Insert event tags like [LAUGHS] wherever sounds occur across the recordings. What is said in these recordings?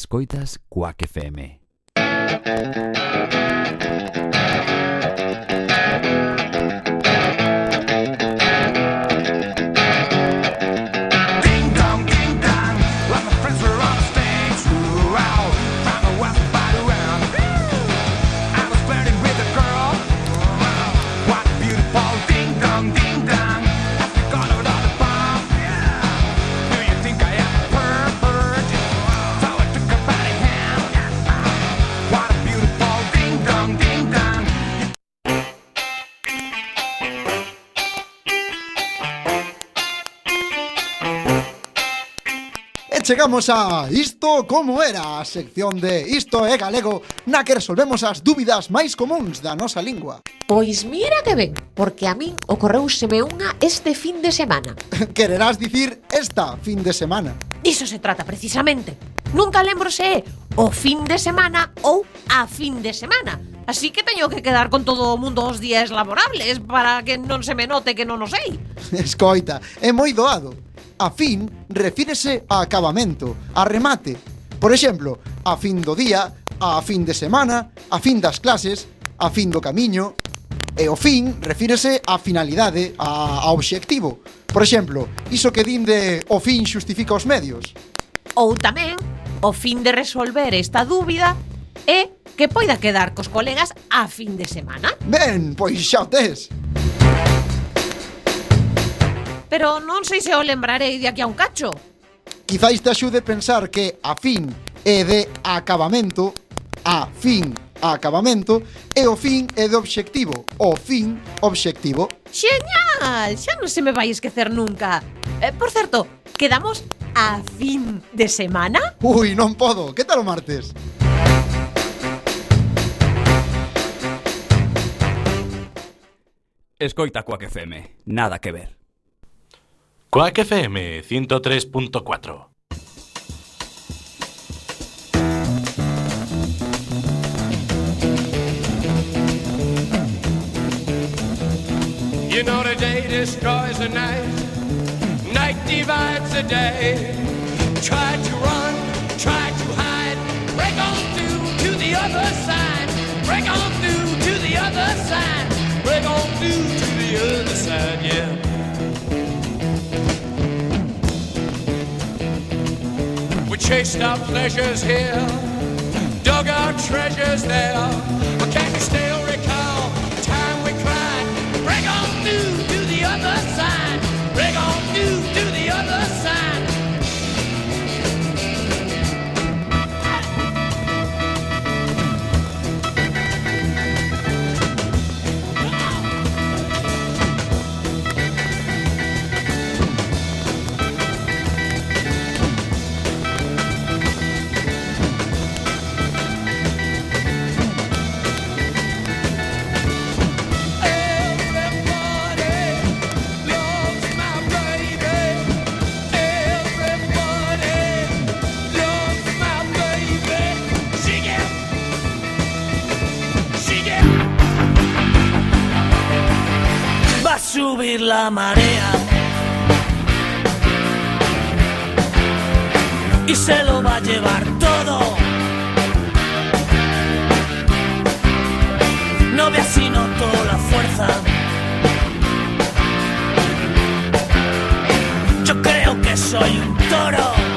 Escoitas Quack FM. chegamos a Isto como era, a sección de Isto é galego, na que resolvemos as dúbidas máis comuns da nosa lingua. Pois mira que ben, porque a min ocorreuseme unha este fin de semana. [LAUGHS] Quererás dicir esta fin de semana. Diso se trata precisamente. Nunca lembro se é o fin de semana ou a fin de semana, Así que teño que quedar con todo o mundo os días laborables para que non se me note que non o sei. [LAUGHS] Escoita, é moi doado. A fin refírese a acabamento, a remate. Por exemplo, a fin do día, a fin de semana, a fin das clases, a fin do camiño. E o fin refírese á finalidade, a, a obxectivo. Por exemplo, iso que din de o fin xustifica os medios. Ou tamén, o fin de resolver esta dúbida e que poida quedar cos colegas a fin de semana. Ben, pois xa o tes. Pero non sei se o lembrarei de aquí a un cacho. Quizáis te axude pensar que a fin é de acabamento, a fin a acabamento, e o fin é de obxectivo, o fin obxectivo. Xeñal, xa non se me vai esquecer nunca. Eh, por certo, quedamos a fin de semana? Ui, non podo, que tal o martes? Escoita Quack FM. Nada que ver. Quack FM 103.4 You know the day destroys the night, night divides the day. Try to run, try to hide, break on through to the other side, break on We chased our pleasures here, dug our treasures there. But can you still recall subir la marea y se lo va a llevar todo. No veas si noto la fuerza. Yo creo que soy un toro.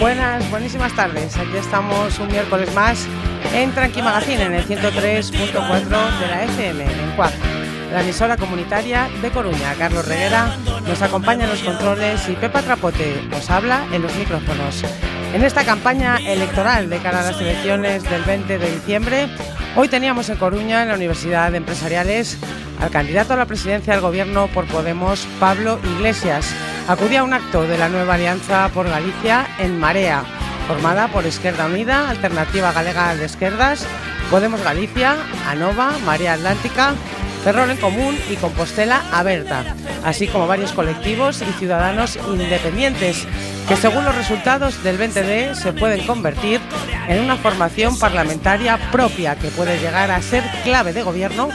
Buenas, buenísimas tardes. Aquí estamos un miércoles más en Tranqui Magazine en el 103.4 de la FM en Cuac, la emisora comunitaria de Coruña. Carlos Reguera nos acompaña en los controles y Pepa Trapote nos habla en los micrófonos. En esta campaña electoral de cara a las elecciones del 20 de diciembre, hoy teníamos en Coruña, en la Universidad de Empresariales, al candidato a la presidencia del gobierno por Podemos, Pablo Iglesias. Acudía a un acto de la nueva Alianza por Galicia en Marea, formada por Esquerda Unida, Alternativa Galega de Esquerdas, Podemos Galicia, Anova, Marea Atlántica, Ferrol en Común y Compostela Aberta, así como varios colectivos y ciudadanos independientes que según los resultados del 20D se pueden convertir en una formación parlamentaria propia que puede llegar a ser clave de gobierno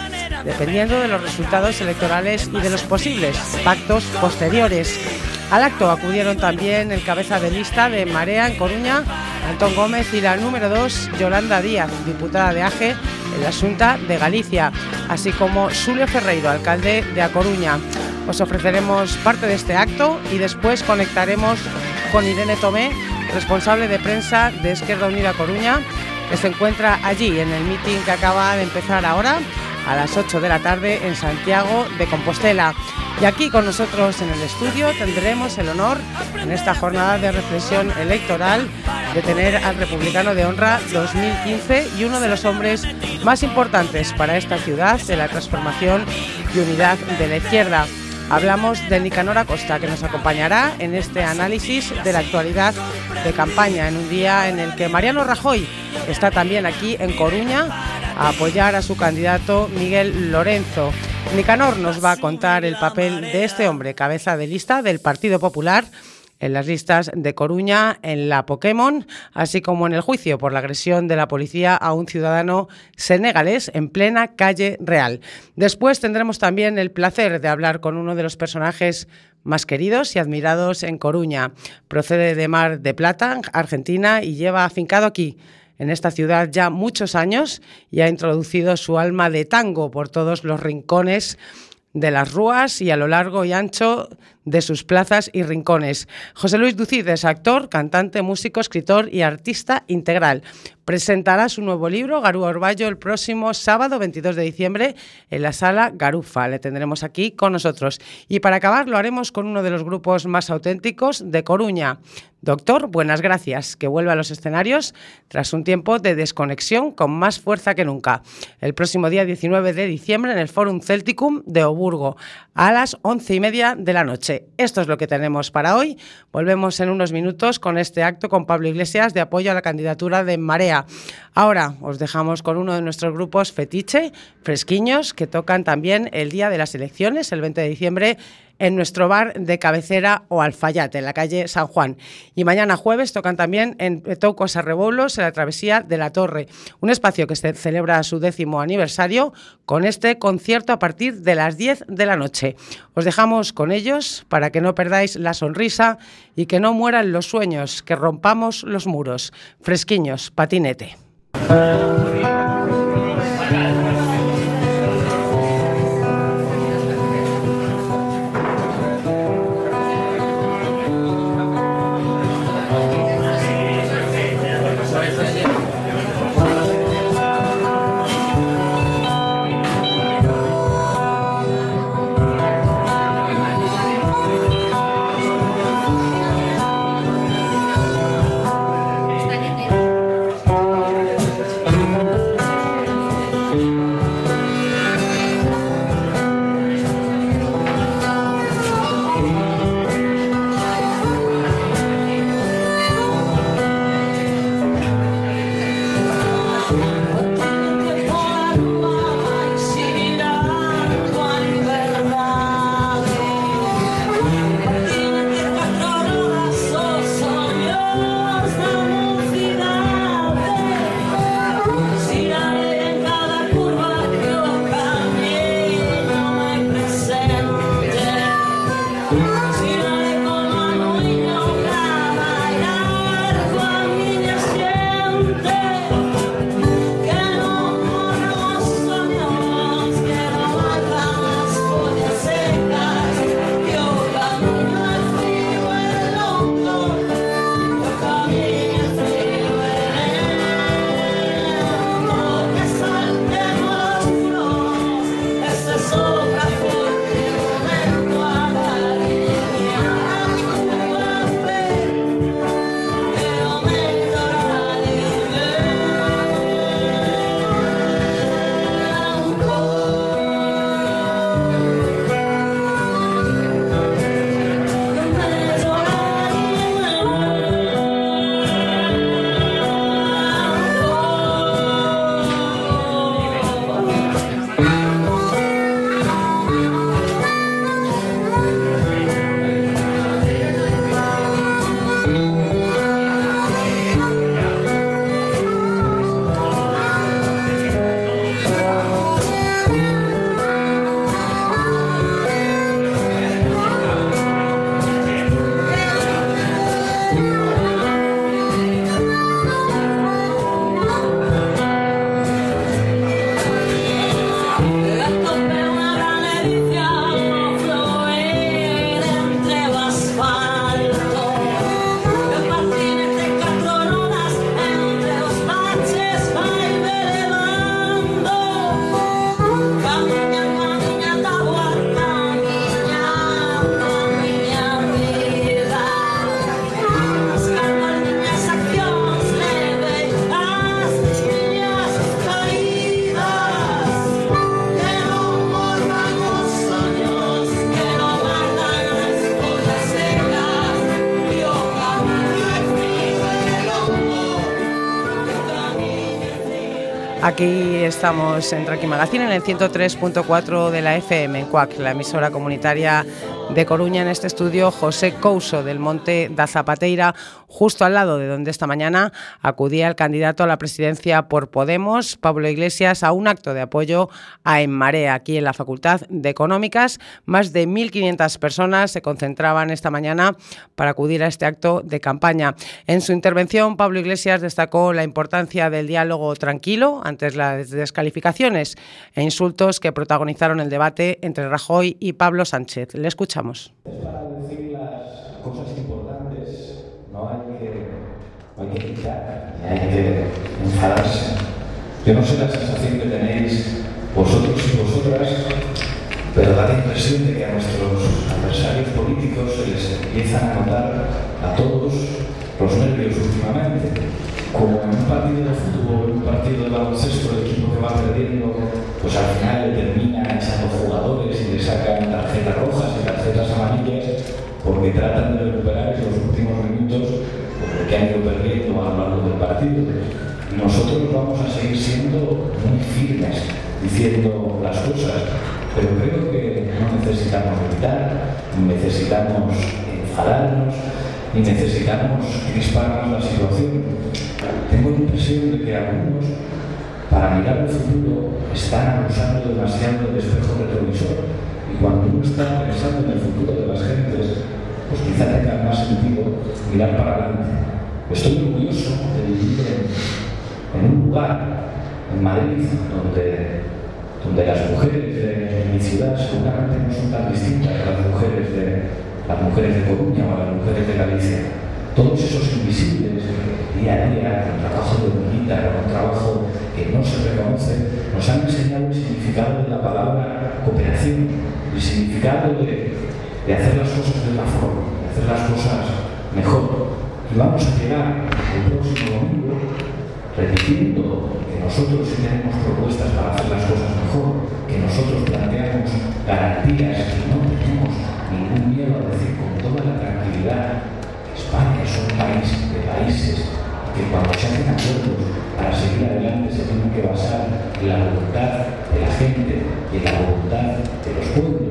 dependiendo de los resultados electorales y de los posibles pactos posteriores. Al acto acudieron también el cabeza de lista de Marea en Coruña, Antón Gómez, y la número 2, Yolanda Díaz, diputada de AGE en la Junta de Galicia, así como Julio Ferreiro, alcalde de A Coruña. Os ofreceremos parte de este acto y después conectaremos con Irene Tomé, responsable de prensa de Izquierda Unida Coruña, que se encuentra allí en el meeting que acaba de empezar ahora a las 8 de la tarde en Santiago de Compostela. Y aquí con nosotros en el estudio tendremos el honor en esta jornada de reflexión electoral de tener al Republicano de Honra 2015 y uno de los hombres más importantes para esta ciudad de la transformación y unidad de la izquierda. Hablamos de Nicanor Acosta, que nos acompañará en este análisis de la actualidad de campaña, en un día en el que Mariano Rajoy está también aquí en Coruña a apoyar a su candidato Miguel Lorenzo. Nicanor nos va a contar el papel de este hombre, cabeza de lista del Partido Popular en las listas de Coruña, en la Pokémon, así como en el juicio por la agresión de la policía a un ciudadano senegalés en plena calle Real. Después tendremos también el placer de hablar con uno de los personajes más queridos y admirados en Coruña. Procede de Mar de Plata, Argentina, y lleva afincado aquí en esta ciudad ya muchos años y ha introducido su alma de tango por todos los rincones de las rúas y a lo largo y ancho de sus plazas y rincones. José Luis Ducid es actor, cantante, músico, escritor y artista integral. Presentará su nuevo libro, Garúa Orballo, el próximo sábado 22 de diciembre en la sala Garufa. Le tendremos aquí con nosotros. Y para acabar lo haremos con uno de los grupos más auténticos de Coruña. Doctor, buenas gracias, que vuelve a los escenarios tras un tiempo de desconexión con más fuerza que nunca. El próximo día 19 de diciembre en el Forum Celticum de Oburgo, a las once y media de la noche. Esto es lo que tenemos para hoy. Volvemos en unos minutos con este acto con Pablo Iglesias de apoyo a la candidatura de Marea. Ahora os dejamos con uno de nuestros grupos fetiche, fresquiños, que tocan también el día de las elecciones, el 20 de diciembre, en nuestro bar de cabecera o Alfayate, en la calle San Juan. Y mañana jueves tocan también en Toucos Arrebolos, en la travesía de la Torre, un espacio que se celebra su décimo aniversario con este concierto a partir de las 10 de la noche. Os dejamos con ellos para que no perdáis la sonrisa y que no mueran los sueños, que rompamos los muros. Fresquiños, patinete. Aquí estamos en Tranqui Magazine en el 103.4 de la FM en CUAC, la emisora comunitaria de Coruña. En este estudio, José Couso del Monte da Zapateira, justo al lado de donde esta mañana acudía el candidato a la presidencia por Podemos, Pablo Iglesias, a un acto de apoyo a En Marea, aquí en la Facultad de Económicas. Más de 1.500 personas se concentraban esta mañana para acudir a este acto de campaña. En su intervención, Pablo Iglesias destacó la importancia del diálogo tranquilo ante las descalificaciones e insultos que protagonizaron el debate entre Rajoy y Pablo Sánchez. Le escuchamos. Para decir las cosas importantes no hay que, quitar, hay que enfadarse. Yo no sé la sensación que tenéis vosotros y vosotras, pero da la impresión de que a nuestros adversarios políticos se les empiezan a notar a todos los nervios últimamente. Como en un partido de fútbol, en un partido de baloncesto, el equipo que va perdiendo, pues al final porque tratan de recuperar en los últimos minutos pues, que han ido perdiendo a lo largo del partido. Y nosotros vamos a seguir siendo muy firmes diciendo las cosas, pero creo que no necesitamos gritar, necesitamos enfadarnos, ni necesitamos crispar más la situación. Tengo la impresión de que algunos, para mirar el futuro, están abusando demasiado del espejo retrovisor. Y cuando uno está pensando en el futuro de las gentes, pues quizá tenga más sentido mirar para adelante. Estoy orgulloso de vivir en, un lugar, en Madrid, donde, donde las mujeres de mi ciudad seguramente no son tan distintas a las mujeres de, las mujeres de Coruña o las mujeres de Galicia. Todos esos invisibles, día a día, con trabajo de hormiguita, con trabajo que no se reconoce, nos han enseñado el significado de la palabra cooperación, el significado de, de hacer las cosas de la forma, de hacer las cosas mejor. Y vamos a llegar el próximo domingo repitiendo que nosotros tenemos propuestas para hacer las cosas mejor, que nosotros planteamos garantías y no tenemos ningún miedo a decir con toda la tranquilidad que España es un país de países que cuando se hacen acuerdos para seguir adelante se tienen que basar en la voluntad de la gente y en la voluntad de los pueblos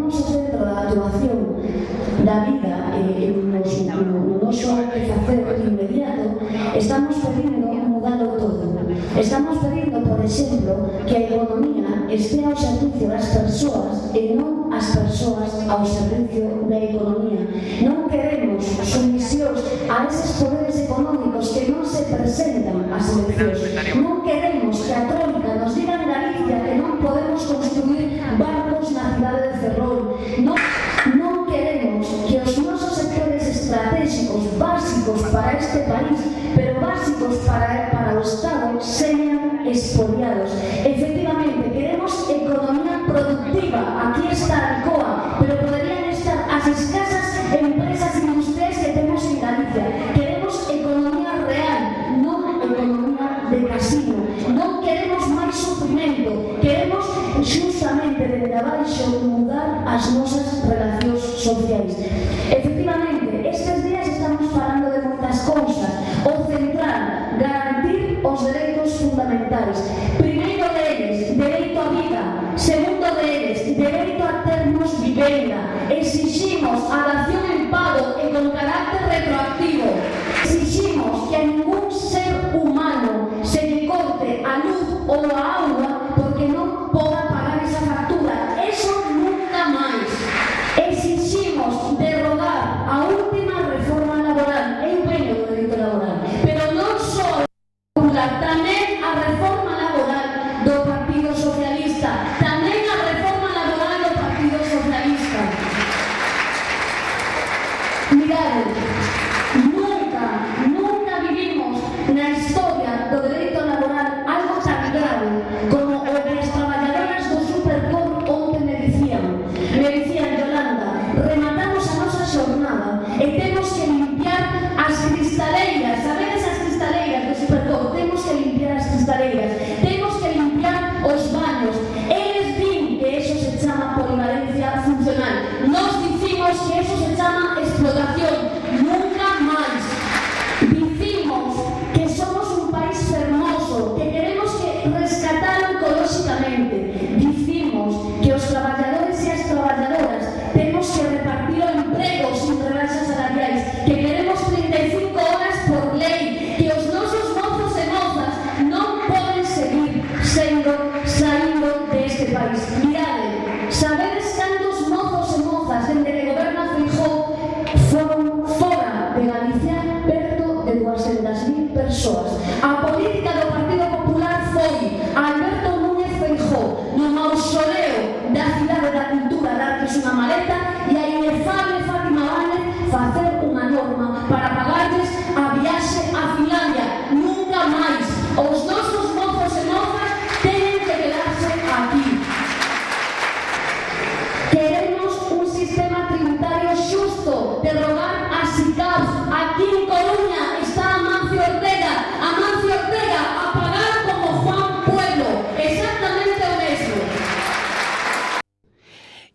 da vida eh, nos, no, no noso facer inmediato estamos pedindo mudalo todo. Estamos pedindo, por exemplo que a economía estea ao servicio das persoas e non as persoas ao servicio da economía. Non queremos sumisións a eses poderes económicos que non se presentan ás eleccións non queremos que a trónica nos diga en Galicia que non podemos construir este país, pero básicos para, para o Estado sean expoliados. Efectivamente, queremos economía productiva, aquí está el COA, pero sociedades. Primeiro deles, dereito á vida. Segundo deles, dereito a termos vivenda. Exiximos a dación rematamos a nosa xornada e temos que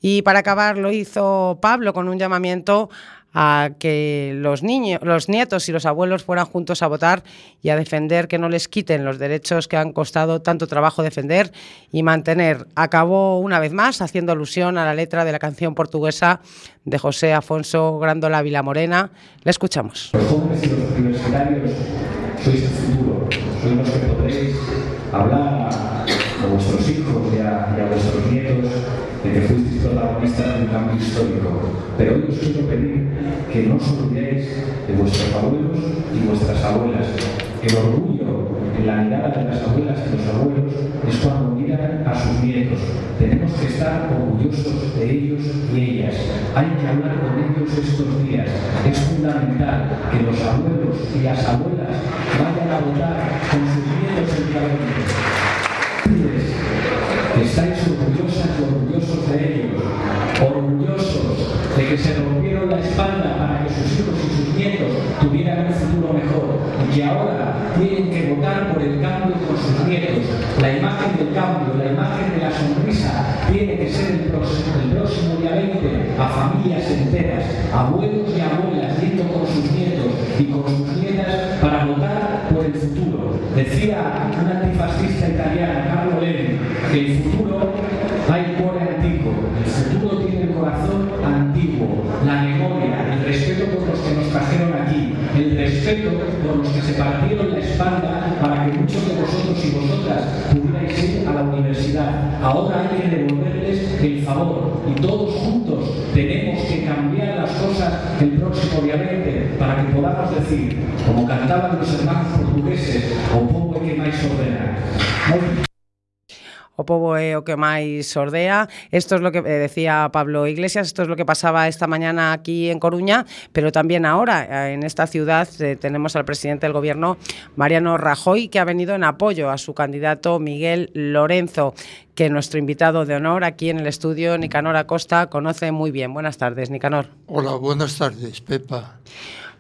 Y para acabar lo hizo Pablo con un llamamiento a que los niños, los nietos y los abuelos fueran juntos a votar y a defender que no les quiten los derechos que han costado tanto trabajo defender y mantener. Acabó una vez más haciendo alusión a la letra de la canción portuguesa de José Afonso Grandola Vilamorena. Le escuchamos. Los jóvenes y los universitarios sois el futuro, sois los que podréis hablar a, vuestros hijos y a, y a vuestros nietos de que fuisteis protagonistas de un cambio histórico. Pero hoy os quiero pedir que no os olvidéis de vuestros abuelos y vuestras abuelas. El orgullo en la mirada de las abuelas y los abuelos es cuando miran a sus nietos. Tenemos que estar orgullosos de ellos y ellas. Hay que hablar con ellos estos días. Es fundamental que los abuelos y las abuelas vayan a votar con sus nietos cambio, la imagen de la sonrisa tiene que ser el próximo, día 20 a familias enteras, abuelos y abuelas yendo con sus nietos y con sus nietas para votar por el futuro. Decía un antifascista italiano, Carlo Levi, que el futuro hay cuore antiguo, el futuro tiene el corazón antiguo, la memoria, el respeto por los que nos trajeron aquí, el respeto por los que se partieron la espalda para que muchos de vosotros y vosotras pudierais ir a la universidad. Ahora hay que devolverles el favor y todos juntos tenemos que cambiar las cosas el próximo día 20 para que podamos decir, como cantaban los hermanos portugueses, o povo que máis ordena. Moi- O povo é o que máis sordea. Esto es lo que eh, decía Pablo Iglesias, esto es lo que pasaba esta mañana aquí en Coruña, pero también ahora eh, en esta ciudad eh, tenemos al presidente del gobierno, Mariano Rajoy, que ha venido en apoyo a su candidato Miguel Lorenzo, que nuestro invitado de honor aquí en el estudio, Nicanor Acosta, conoce muy bien. Buenas tardes, Nicanor. Hola, buenas tardes, Pepa.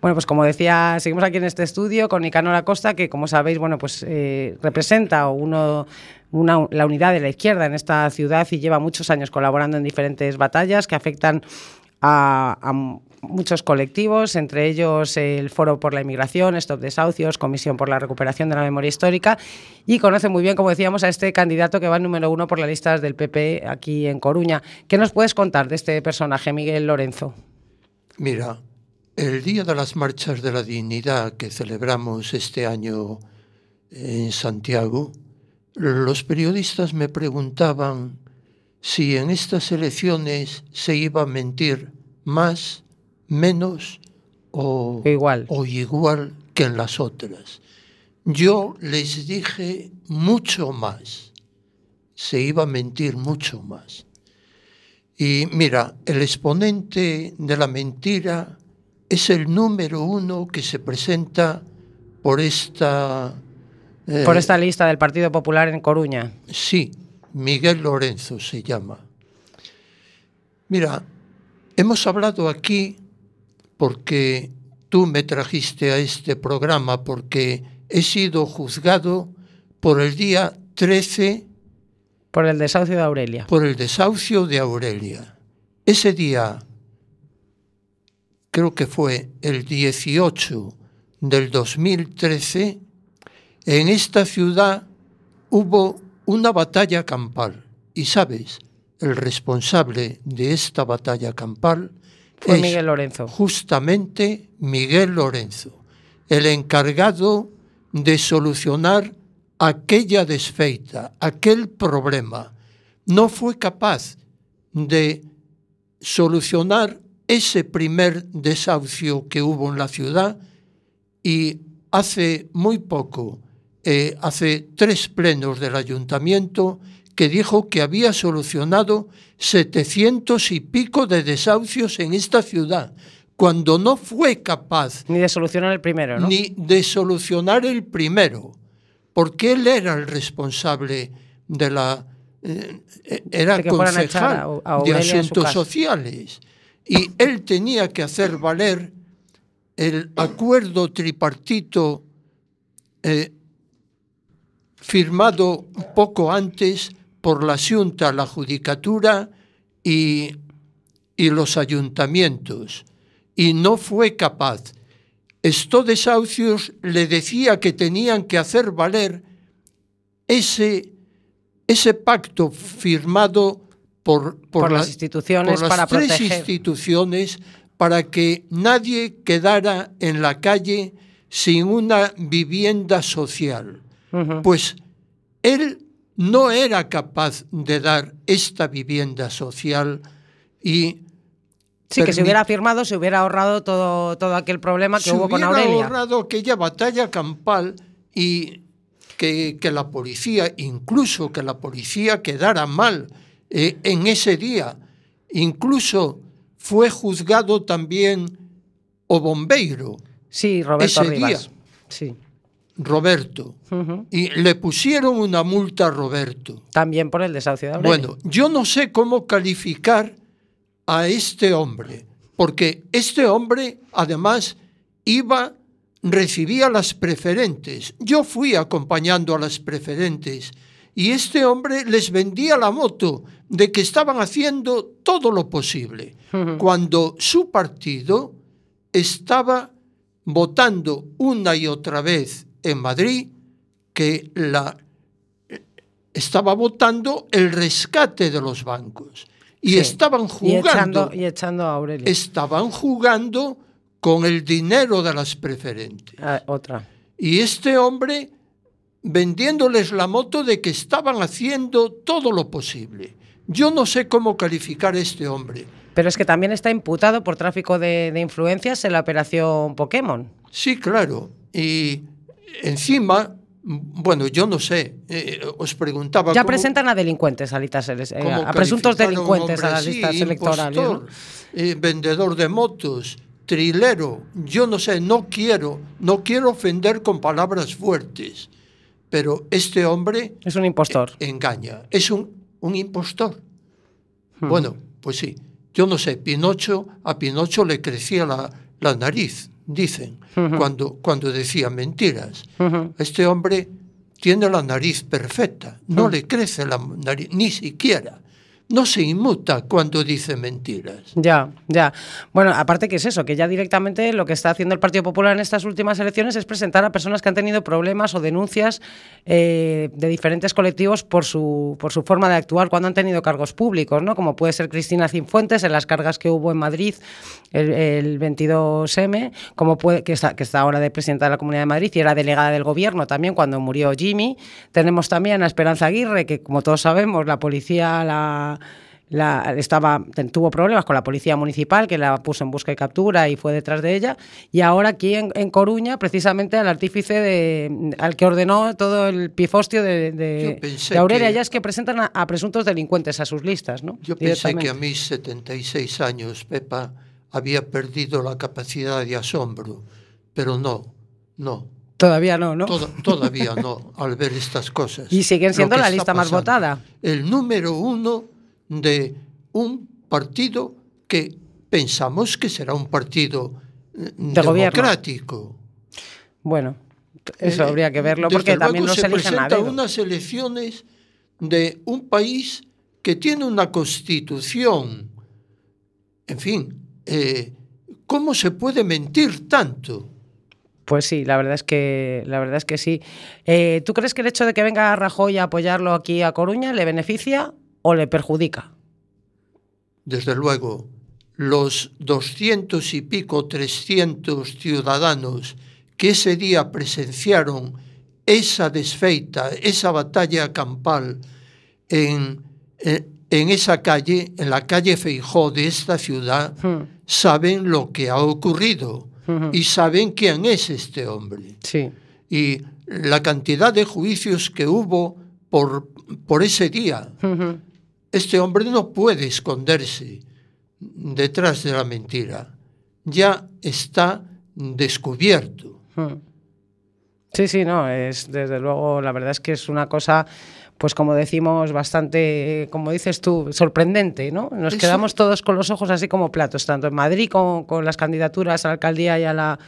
Bueno, pues como decía, seguimos aquí en este estudio con Nicanor Acosta, que como sabéis, bueno, pues eh, representa uno, la unidad de la izquierda en esta ciudad y lleva muchos años colaborando en diferentes batallas que afectan a, a muchos colectivos, entre ellos el Foro por la Inmigración, Stop Desahucios, Comisión por la Recuperación de la Memoria Histórica, y conoce muy bien, como decíamos, a este candidato que va número uno por las listas del PP aquí en Coruña. ¿Qué nos puedes contar de este personaje, Miguel Lorenzo? Mira, el Día de las Marchas de la Dignidad que celebramos este año en Santiago, los periodistas me preguntaban si en estas elecciones se iba a mentir más, menos o igual, o igual que en las otras. Yo les dije mucho más, se iba a mentir mucho más. Y mira, el exponente de la mentira es el número uno que se presenta por esta... eh, por esta lista del Partido Popular en Coruña. Sí, Miguel Lorenzo se llama. Mira, hemos hablado aquí porque tú me trajiste a este programa, porque he sido juzgado por el día 13 Por el desahucio de Aurelia. por el desahucio de Aurelia. Ese día, creo que fue el 18 del 2013, en esta ciudad hubo una batalla campal. Y sabes, el responsable de esta batalla campal Fue es Miguel Lorenzo. justamente Miguel Lorenzo, el encargado de solucionar aquella desfeita, aquel problema. No fue capaz de solucionar ese primer desahucio que hubo en la ciudad y hace muy poco, eh, hace tres plenos del ayuntamiento, que dijo que había solucionado 700 y pico de desahucios en esta ciudad, cuando no fue capaz Ni de solucionar el primero, ¿no? ni de solucionar el primero, porque él era el responsable de la... eh, eh, era concejal a- a de asuntos sociales y él tenía que hacer valer el acuerdo tripartito eh, firmado poco antes por la Junta, la Judicatura y, y los ayuntamientos, y no fue capaz. Estos desahucios le decía que tenían que hacer valer ese, ese pacto firmado por, Por las la- instituciones por las para tres proteger. instituciones para que nadie quedara en la calle sin una vivienda social. Ujú. Pues él no era capaz de dar esta vivienda social y Sí, que si hubiera firmado, se hubiera ahorrado todo, todo aquel problema que se hubo con hubiera Aurelia. ahorrado aquella batalla campal y que, que la policía, incluso que la policía quedara mal eh, en ese día. Incluso fue juzgado también o bombeiro, Sí, Roberto ese Rivas. día. Sí. Roberto, y le pusieron una multa a Roberto. También por el desahucio de. Bueno, yo no sé cómo calificar a este hombre, porque este hombre además iba, recibía las preferentes. Yo fui acompañando a las preferentes y este hombre les vendía la moto de que estaban haciendo todo lo posible, cuando su partido estaba votando una y otra vez en Madrid que la estaba votando el rescate de los bancos y Sí. estaban Y jugando echando, y echando a Aurelia. estaban jugando con el dinero de las preferentes Ah, otra. y este hombre vendiéndoles la moto de que estaban haciendo todo lo posible. Yo no sé cómo calificar a este hombre. Pero es que también está imputado por tráfico de, de influencias en la operación Pokémon. Sí, claro. Y encima, bueno, yo no sé, eh, os preguntaba Ya cómo- presentan a delincuentes a, listas eh, a presuntos a delincuentes a las listas electorales. eh, vendedor de motos, trilero, yo no sé, no quiero, no quiero ofender con palabras fuertes, pero este hombre Es un impostor. engaña, es un, un impostor. Bueno, pues sí, yo no sé, Pinocho, a Pinocho le crecía la, la nariz, dicen, cuando, cuando decía mentiras. Este hombre tiene la nariz perfecta, Hmm. no le crece la nariz, ni siquiera. No se inmuta cuando dice mentiras. Ya, ya. Bueno, aparte que es eso, que ya directamente lo que está haciendo el Partido Popular en estas últimas elecciones es presentar a personas que han tenido problemas o denuncias eh, de diferentes colectivos por su, por su forma de actuar cuando han tenido cargos públicos, ¿no? Como puede ser Cristina Cinfuentes en las cargas que hubo en Madrid el, el 22M, como puede, que está ahora de presidenta de la Comunidad de Madrid y era delegada del gobierno también cuando murió Jimmy. Tenemos también a Esperanza Aguirre, que como todos sabemos, la policía la la, estaba, tuvo problemas con la policía municipal que la puso en busca y captura y fue detrás de ella. Y ahora aquí en, en Coruña, precisamente al artífice de, al que ordenó todo el pifostio de, de, Aurelia, que- ya es que presentan a, a presuntos delincuentes a sus listas, ¿no? Yo pensé que a mis 76 años, Pepa, había perdido la capacidad de asombro, pero no, no. Todavía no, ¿no? Toda- todavía [LAUGHS] no, al ver estas cosas. Y siguen siendo la lista más votada. El número uno de un partido que pensamos que será un partido eh, gobierno. democrático. Bueno, eso Eh, habría que verlo desde porque también luego nos se eligen a unas elecciones de un país que tiene una constitución. En fin, eh, ¿cómo se puede mentir tanto? Pues sí, la verdad es que, la verdad es que sí. Eh, ¿Tú crees que el hecho de que venga Rajoy a apoyarlo aquí a Coruña le beneficia o le perjudica? Desde luego, los doscientos y pico, trescientos ciudadanos que ese día presenciaron esa desfeita, esa batalla campal en, en, en esa calle, en la calle Feijó de esta ciudad, Hmm, saben lo que ha ocurrido ujú. y saben quién es este hombre. Sí, Y la cantidad de juicios que hubo por, por ese día. ujú. Este hombre no puede esconderse detrás de la mentira. Ya está descubierto. Hmm. Sí, sí, no, es desde luego, la verdad es que es una cosa, pues como decimos, bastante, como dices tú, sorprendente, ¿no? Nos Eso- quedamos todos con los ojos así como platos, tanto en Madrid con, con las candidaturas a la alcaldía y a la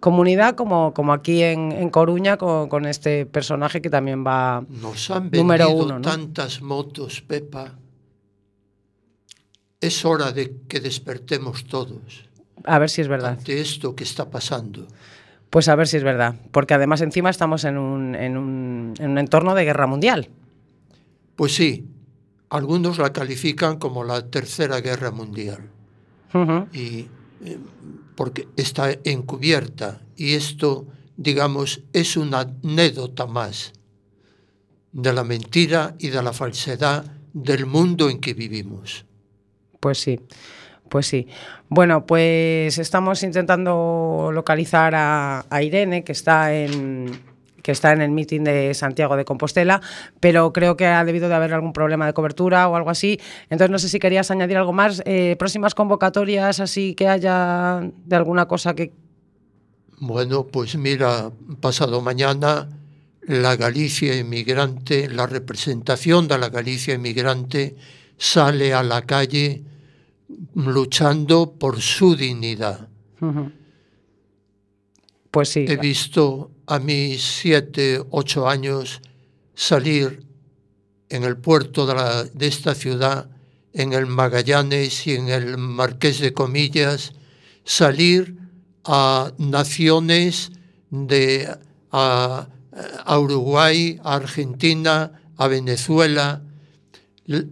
comunidad, como, como aquí en, en Coruña con, con este personaje que también va Nos han número vendido uno, ¿no? tantas motos, Pepa. Es hora de que despertemos todos A ver si es verdad. ante esto que está pasando. Pues a ver si es verdad. Porque además encima estamos en un, en un, en un entorno de guerra mundial. Pues sí, algunos la califican como la Tercera Guerra Mundial. Y eh, porque está encubierta y esto, digamos, es una anécdota más de la mentira y de la falsedad del mundo en que vivimos. Pues sí, pues sí. Bueno, pues estamos intentando localizar a, Irene, que está en que está en el meeting de Santiago de Compostela, pero creo que ha debido de haber algún problema de cobertura o algo así. Entonces no sé si querías añadir algo más. Eh, próximas convocatorias, así que haya de alguna cosa que Bueno, pues mira, pasado mañana la Galicia inmigrante, la representación de la Galicia inmigrante sale a la calle luchando por su dignidad. Pues sí. He visto a mis siete, ocho años salir en el puerto de, la- de esta ciudad, en el Magallanes y en el Marqués de Comillas, salir a naciones de a, a Uruguay, a Argentina, a Venezuela,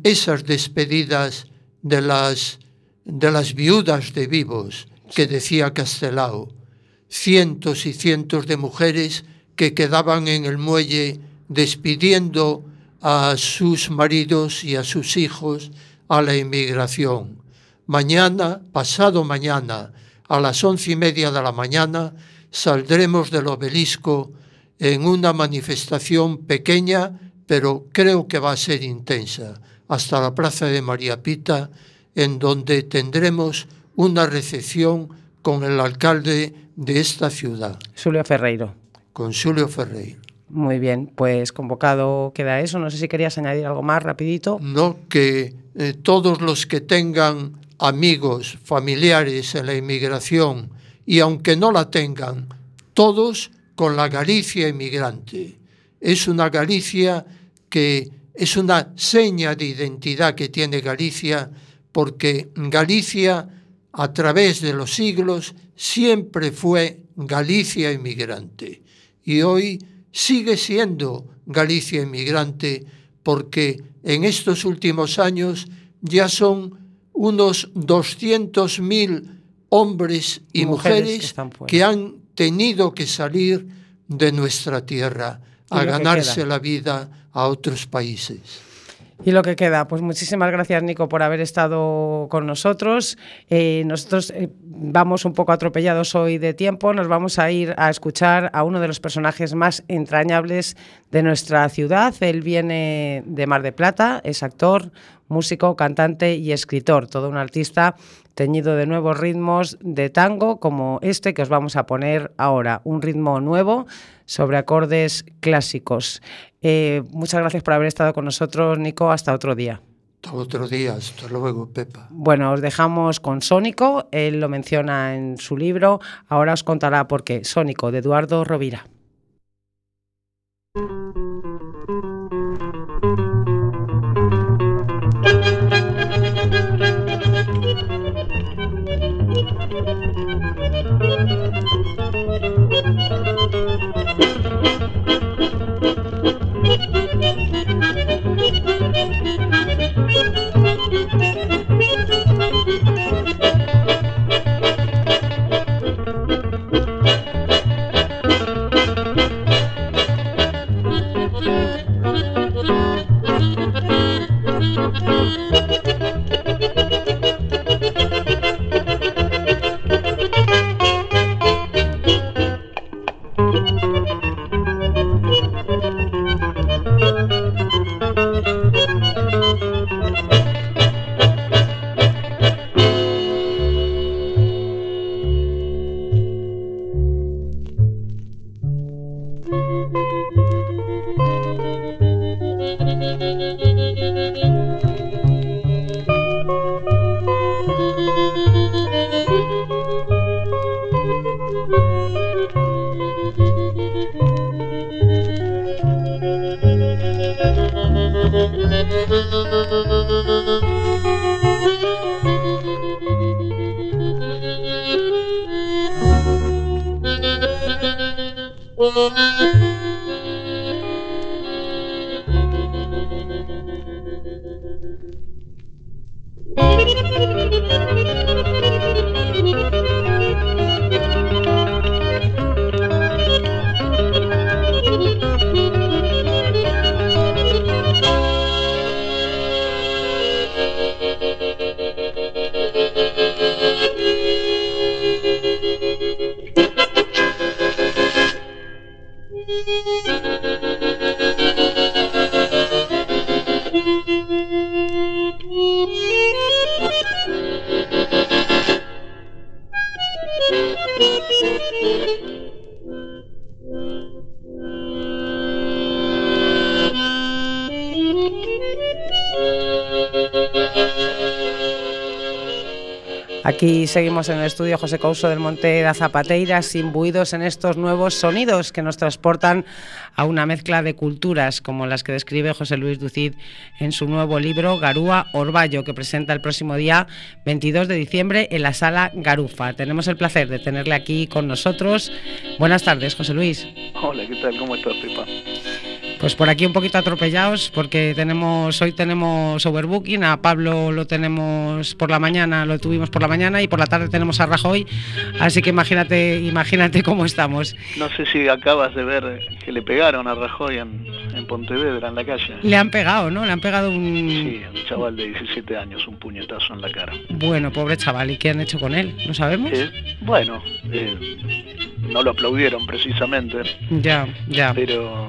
esas despedidas de las, de las viudas de vivos que decía Castelao, cientos y cientos de mujeres que quedaban en el muelle despidiendo a sus maridos y a sus hijos a la inmigración. Mañana, pasado mañana, a las once y media de la mañana, saldremos del obelisco en una manifestación pequeña, pero creo que va a ser intensa, hasta la plaza de María Pita, en donde tendremos una recepción con el alcalde de esta ciudad. Julio Ferreiro. Con Julio Ferreiro. Muy bien, pues convocado queda eso. No sé si querías añadir algo más rapidito. No, que eh, todos los que tengan amigos, familiares en la inmigración, y aunque no la tengan, todos con la Galicia inmigrante. Es una Galicia que es una seña de identidad que tiene Galicia porque Galicia a través de los siglos siempre fue Galicia inmigrante. Y hoy sigue siendo Galicia inmigrante porque en estos últimos años ya son unos 200.000 hombres y Mujeres que mujeres, han tenido que salir de nuestra tierra a ganarse la vida a otros países. Y lo que queda, pues muchísimas gracias Nico por haber estado con nosotros. Eh, nosotros eh, vamos un poco atropellados hoy de tiempo, nos vamos a ir a escuchar a uno de los personajes más entrañables de nuestra ciudad. Él viene de Mar de Plata, es actor, músico, cantante y escritor, todo un artista teñido de nuevos ritmos de tango como este que os vamos a poner ahora, un ritmo nuevo sobre acordes clásicos. Eh, muchas gracias por haber estado con nosotros, Nico. Hasta otro día. Hasta otro día, hasta luego, Pepa. Bueno, os dejamos con Sónico, él lo menciona en su libro, ahora os contará por qué. Sónico, de Eduardo Rovira. Seguimos en el estudio José Couso del Monte da Zapateiras, imbuidos en estos nuevos sonidos que nos transportan a una mezcla de culturas, como las que describe José Luis Ducid en su nuevo libro Garúa Orballo, que presenta el próximo día 22 de diciembre en la sala Garufa. Tenemos el placer de tenerle aquí con nosotros. Buenas tardes, José Luis. Hola, ¿qué tal? ¿Cómo estás, Pepa? Pues por aquí un poquito atropellados porque tenemos hoy tenemos overbooking, a Pablo lo tenemos por la mañana, lo tuvimos por la mañana y por la tarde tenemos a Rajoy, así que imagínate, imagínate cómo estamos. No sé si acabas de ver que le pegaron a Rajoy en, en Pontevedra, en la calle. Le han pegado, ¿no? Le han pegado un Sí, un chaval de 17 años, un puñetazo en la cara. Bueno, pobre chaval, ¿y qué han hecho con él? ¿Lo sabemos? Eh, bueno, eh, no lo aplaudieron precisamente, Ya, ya. pero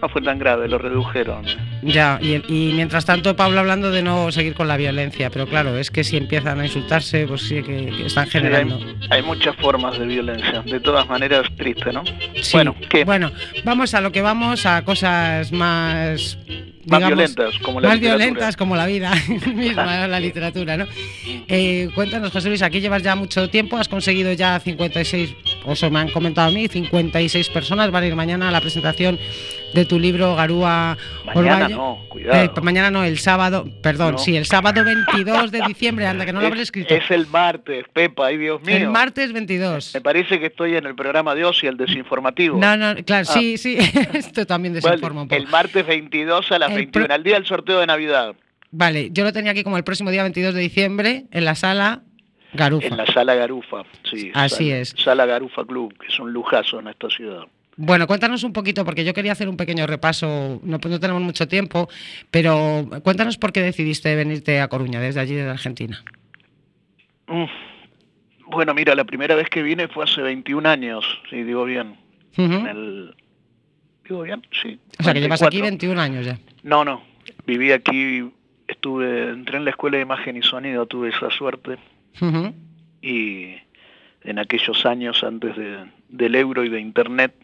no fue tan grave, lo redujeron. Ya, y, y mientras tanto Pablo hablando de no seguir con la violencia, pero claro, es que si empiezan a insultarse, pues sí que, que están hay, generando. hay muchas formas de violencia, de todas maneras triste, ¿no? Sí. Bueno, ¿qué? Bueno, vamos a lo que vamos, a cosas más... Más digamos, violentas, como la más literatura. violentas como la vida [LAUGHS] misma, la [LAUGHS] literatura, ¿no? Eh, cuéntanos, José Luis, aquí llevas ya mucho tiempo, has conseguido ya 56, o eso me han comentado a mí, 56 personas van a ir mañana a la presentación de tu libro Garúa Mañana Orballo. no, cuidado. Eh, mañana no, el sábado, perdón, No. sí, el sábado 22 de diciembre, anda, que no lo habré Es- escrito. Es el martes, Pepa, ay Dios mío. El martes 22. Me parece que estoy en el programa de Osi, el desinformativo. No, no, claro, Ah. sí, sí, [LAUGHS] esto también desinforma un poco. el martes 22 a las El 21, pro- al día del sorteo de Navidad, Vale, yo lo tenía aquí como el próximo día 22 de diciembre en la sala Garufa. en la Sala Garufa. Sí, Así sala- es. Sala Garufa Club, que es un lujazo en esta ciudad. Bueno, cuéntanos un poquito, porque yo quería hacer un pequeño repaso, no, no tenemos mucho tiempo, pero cuéntanos por qué decidiste venirte a Coruña, desde allí, desde Argentina. Bueno, mira, la primera vez que vine fue hace 21 años, si digo bien. Ujú. En el... ¿Digo bien? Sí. O sea, que llevas aquí 94. 21 años ya. No, no. Viví aquí, estuve, entré en la escuela de imagen y sonido, tuve esa suerte. Y en aquellos años antes de- del euro y de internet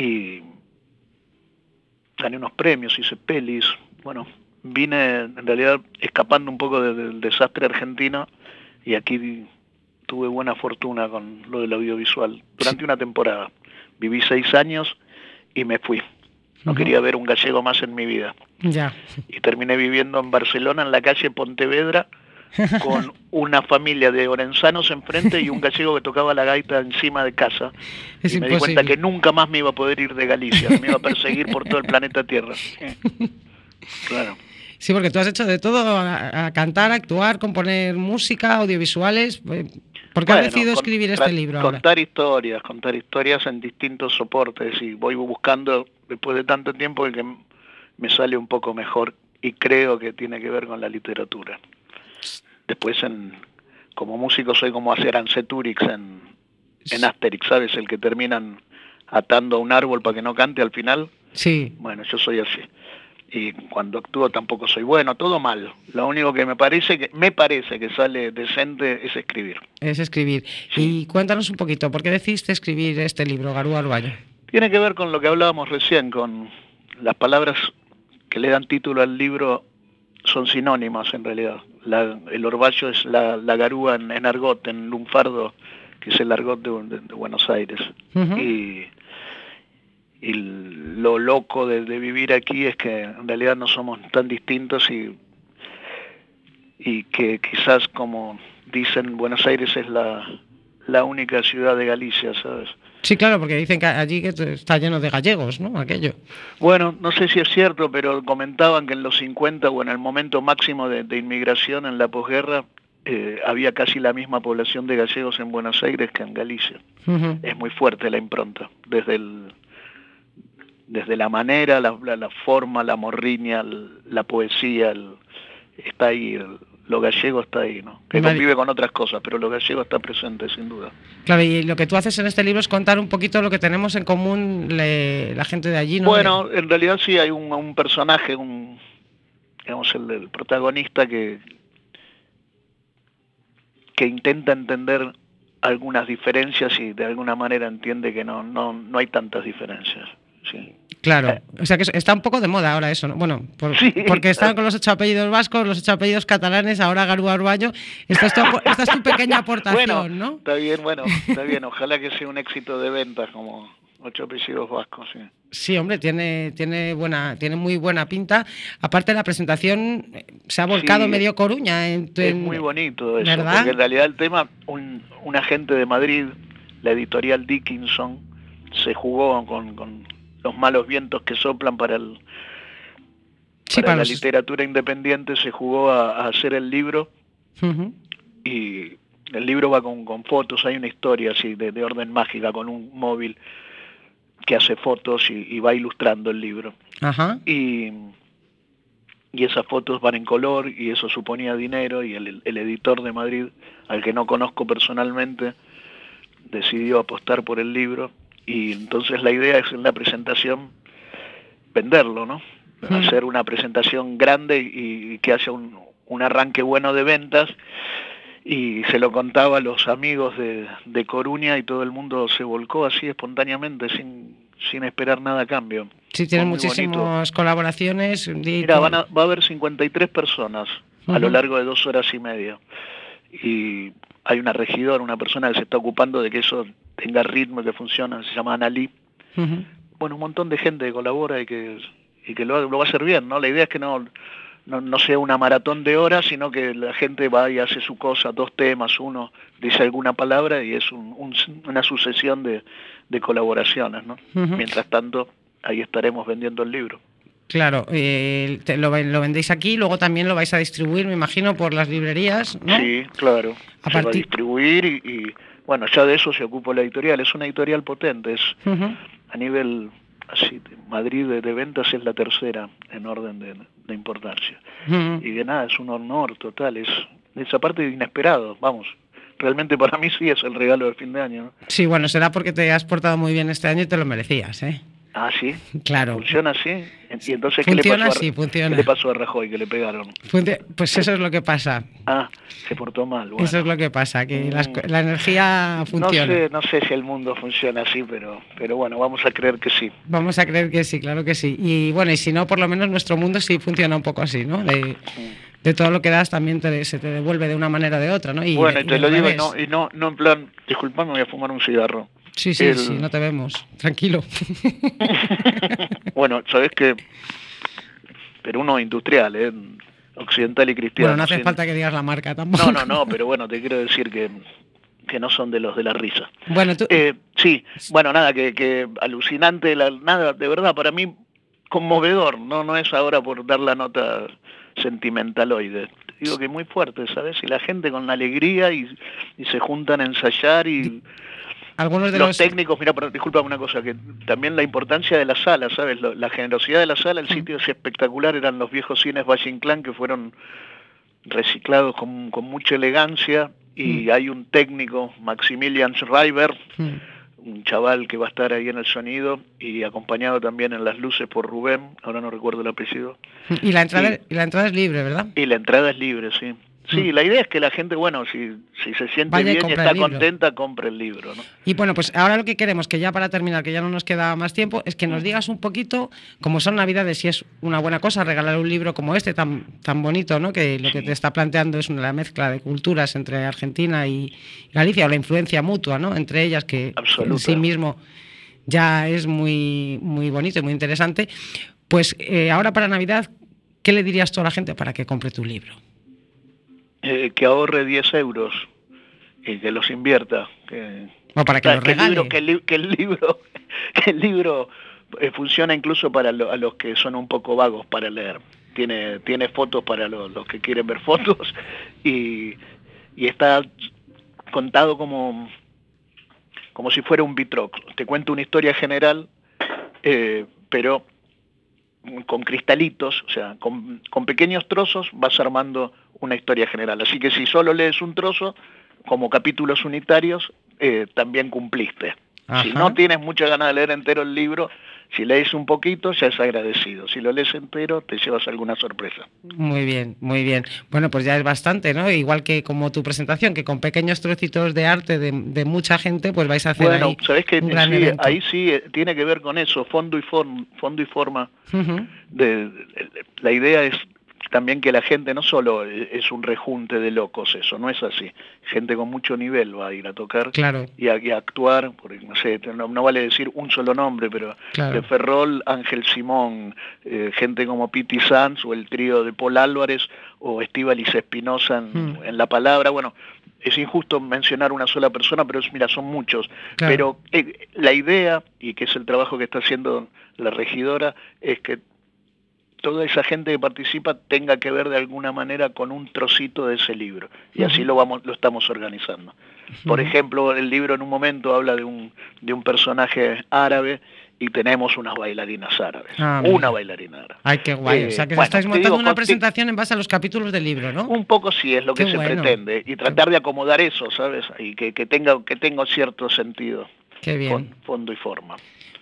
y gané unos premios, hice pelis, bueno, vine en realidad escapando un poco de- del desastre argentino y aquí tuve buena fortuna con lo del audiovisual durante una temporada. Viví seis años y me fui. No quería ver un gallego más en mi vida. Ya. Y terminé viviendo en Barcelona, en la calle Pontevedra, [LAUGHS] con una familia de orensanos enfrente y un [LAUGHS] gallego que tocaba la gaita encima de casa. Es y me di cuenta que nunca más me iba a poder ir de Galicia, me iba a perseguir por todo el planeta Tierra. [LAUGHS] Claro. Sí, porque tú has hecho de todo, a, a cantar, actuar, componer música, audiovisuales. eh, ¿Por qué has decidido escribir este libro ahora? Contar historias, contar historias en distintos soportes y voy buscando, después de tanto tiempo, el que me sale un poco mejor y creo que tiene que ver con la literatura. Después, en, como músico, soy como hacer Anceturix en, en Asterix, ¿sabes? El que terminan atando a un árbol para que no cante al final. Sí. Bueno, yo soy así. Y cuando actúo tampoco soy bueno, todo mal. Lo único que me parece que me parece que sale decente es escribir. Es escribir. Y cuéntanos un poquito, ¿por qué decidiste escribir este libro, Garú Arballo? Tiene que ver con lo que hablábamos recién, con las palabras que le dan título al libro son sinónimas en realidad. La- el orvallo es la, la garúa en, en argot, en lunfardo, que es el argot de, de- de Buenos Aires. Y, y lo loco de, de vivir aquí es que en realidad no somos tan distintos y, y que quizás como dicen Buenos Aires es la, la única ciudad de Galicia, ¿sabes? Sí, claro, porque dicen que allí que está lleno de gallegos, ¿no? Aquello. Bueno, no sé si es cierto, pero comentaban que en los 50 o en el momento máximo de, de inmigración en la posguerra eh, había casi la misma población de gallegos en Buenos Aires que en Galicia. Es muy fuerte la impronta, desde el desde la manera, la, la- la forma, la morriña, el- la poesía, el- está ahí, el- lo gallego está ahí, ¿no? Que convive con otras cosas, pero lo gallego está presente, sin duda. Claro, y lo que tú haces en este libro es contar un poquito lo que tenemos en común le- la gente de allí, ¿no? Bueno, en realidad sí hay un, un personaje, un digamos el, el protagonista que que intenta entender algunas diferencias y de alguna manera entiende que no no no hay tantas diferencias. Sí. Claro, o sea que es- está un poco de moda ahora eso, ¿no? Bueno, por- Sí. porque están con los ocho apellidos vascos, los ocho apellidos catalanes, ahora Garú Arballo. Esta es tu, apo- esta es tu pequeña aportación, Bueno, ¿no? está bien, bueno, está bien. Ojalá que sea un éxito de ventas como ocho apellidos vascos. Sí. Sí, hombre, tiene, tiene, buena, tiene muy buena pinta. Aparte, la presentación eh, se ha volcado Sí, medio Coruña. En, Es en- muy bonito eso, ¿verdad? porque en realidad el tema, un, un agente de Madrid, la editorial Dickinson, se jugó con, con los malos vientos que soplan para, el, Sí, para para la los- literatura independiente, se jugó a, a hacer el libro y el libro va con, con fotos, hay una historia así de, de orden mágica con un móvil que hace fotos y, y va ilustrando el libro. Ajá. y, y esas fotos van en color y eso suponía dinero y el, el editor de Madrid, al que no conozco personalmente, decidió apostar por el libro y entonces la idea es en la presentación venderlo, ¿no? Mm. Hacer una presentación grande y, y que haya un, un arranque bueno de ventas y se lo contaba a los amigos de, de Coruña y todo el mundo se volcó así espontáneamente sin, sin esperar nada a cambio. Sí, tienen muchísimas colaboraciones. Mira, van a- va a haber 53 personas a lo largo de dos horas y media. Y hay una regidora, una persona que se está ocupando de que eso tenga ritmo que funcione, se llama Analí. Bueno, un montón de gente que colabora y que, y que lo, lo va a hacer bien, ¿no? La idea es que no, no, no sea una maratón de horas, sino que la gente va y hace su cosa, dos temas, uno dice alguna palabra y es un- un- una sucesión de, de colaboraciones, ¿no? Mientras tanto, ahí estaremos vendiendo el libro. Claro, eh, te- lo, lo vendéis aquí, luego también lo vais a distribuir, me imagino, por las librerías, ¿no? Sí, claro. A se va a partir- distribuir y, y, bueno, ya de eso se ocupa la editorial. Es una editorial potente, es a nivel así, de Madrid de, de ventas es la tercera en orden de, de importancia. Y de nada, es un honor total, es esa parte inesperado, vamos. Realmente para mí sí es el regalo de fin de año. ¿no? Sí, bueno, será porque te has portado muy bien este año y te lo merecías, ¿eh? Ah, sí. Claro. Funciona así. Y entonces, ¿qué le, pasó a, sí, funciona. ¿qué le pasó a Rajoy que le pegaron? Pues eso es lo que pasa. Ah, se portó mal. Bueno. Eso es lo que pasa, que co- la energía funciona. No sé, no sé si el mundo funciona así, pero, pero bueno, vamos a creer que sí. Vamos a creer que sí, claro que sí. Y bueno, y si no, por lo menos nuestro mundo sí funciona un poco así, ¿no? De, de todo lo que das también te- se te devuelve de una manera o de otra, ¿no? Y bueno, y te lo digo, y no, y no, no en plan, disculpame, voy a fumar un cigarro. Sí, sí, el- sí, no te vemos. Tranquilo. [LAUGHS] Bueno, sabes que, pero uno industrial, ¿eh? occidental y cristiano. bueno, no hace falta que digas la marca tampoco. No, no, no, pero bueno, te quiero decir que, que no son de los de la risa. Bueno, tú, Eh, sí, bueno, nada, que, que alucinante, la- nada, de verdad, para mí conmovedor, no no es ahora por dar la nota sentimentaloide. Digo que muy fuerte, ¿sabes? Y la gente con alegría y, y se juntan a ensayar y algunos de los los... técnicos, mira, disculpa una cosa, que también la importancia de la sala, ¿sabes? La generosidad de la sala, el sitio es espectacular, eran los viejos cines Valle Inclán que fueron reciclados con, con mucha elegancia y hay un técnico, Maximilian Schreiber, Mm. un chaval que va a estar ahí en el sonido y acompañado también en las luces por Rubén, ahora no recuerdo el apellido. Y la, entrada, y la entrada es libre, ¿verdad? Y la entrada es libre, sí. Sí, la idea es que la gente, bueno, si, si se siente Mm. Vaya bien y está contenta, compre el libro, ¿no? Y bueno, pues ahora lo que queremos, que ya para terminar, que ya no nos queda más tiempo, es que nos digas un poquito, como son Navidades, si es una buena cosa regalar un libro como este, tan, tan bonito, ¿no? Que lo que te está planteando es una mezcla de culturas entre Argentina y Galicia, o la influencia mutua, ¿no? Entre ellas, que en sí mismo ya es muy, muy bonito y muy interesante. Pues eh, ahora para Navidad, ¿qué le dirías tú a la gente para que compre tu libro? Eh, que ahorre 10 euros y que los invierta. Que, O para que lo que el libro, que el, li- que el libro, [LAUGHS] que el libro eh, funciona incluso para lo- a los que son un poco vagos para leer. Tiene, tiene fotos para lo- los que quieren ver fotos [LAUGHS] y, y está contado como, como si fuera un vitroc. Te cuento una historia general, eh, pero con cristalitos, o sea, con, con pequeños trozos vas armando una historia general. Así que si solo lees un trozo, como capítulos unitarios, eh, también cumpliste. Si no tienes mucha ganas de leer entero el libro, si lees un poquito, ya es agradecido. Si lo lees entero, te llevas alguna sorpresa. Muy bien, muy bien. Bueno, pues ya es bastante, ¿no? Igual que como tu presentación, que con pequeños trocitos de arte de, de mucha gente, pues vais a hacer Bueno, ahí sabes que un gran sí, evento. ahí sí eh, tiene que ver con eso, fondo y forma, fondo y forma de- la idea es también que la gente no solo es un rejunte de locos, eso no es así. Gente con mucho nivel va a ir a tocar Claro. y a, y a actuar, porque no sé, no, no vale decir un solo nombre, pero Claro. de Ferrol, Ángel Simón, eh, gente como Piti Sanz o el trío de Paul Álvarez o Estíbaliz Espinosa en, Mm. en la palabra, bueno, es injusto mencionar una sola persona, pero es, mira, son muchos. Claro. Pero eh, la idea, y que es el trabajo que está haciendo la regidora, es que toda esa gente que participa tenga que ver de alguna manera con un trocito de ese libro. Y así lo vamos, lo estamos organizando. Por ejemplo, el libro en un momento habla de un, de un personaje árabe y tenemos unas bailarinas árabes. Ah, una bailarina árabe. Ay, qué guay. Eh, o sea, que bueno, estáis montando digo, una presentación en base a los capítulos del libro, ¿no? Un poco sí es lo que se pretende y tratar de acomodar eso, ¿sabes? Y que, que tenga que tenga cierto sentido, Qué bien. fon- fondo y forma.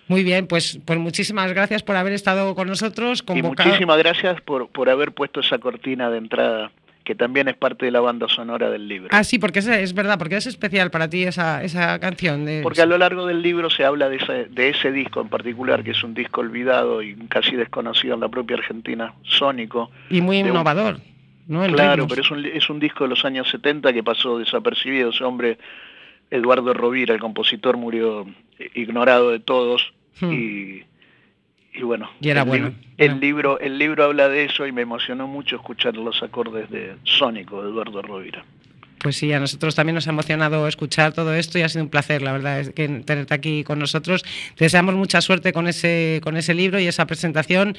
Muy bien, pues, pues muchísimas gracias por haber estado con nosotros. Y Convocado... muchísimas gracias por, por haber puesto esa cortina de entrada, que también es parte de la banda sonora del libro. Ah, sí, porque es, es verdad, porque es especial para ti esa, esa canción. De... Porque a lo largo del libro se habla de ese, de ese disco en particular, que es un disco olvidado y casi desconocido en la propia Argentina, Sónico. Y muy un- innovador, ¿no? En Claro, ritmos. pero es un, es un disco de los años 70 que pasó desapercibido. Ese hombre, Eduardo Rovira, el compositor, murió eh, ignorado de todos. Hmm. Y, y bueno, Y era el, bueno. libro, el libro habla de eso y me emocionó mucho escuchar los acordes de Sónico de Eduardo Rovira. Pues sí, a nosotros también nos ha emocionado escuchar todo esto y ha sido un placer, la verdad, es que tenerte aquí con nosotros. Te deseamos mucha suerte con ese, con ese libro y esa presentación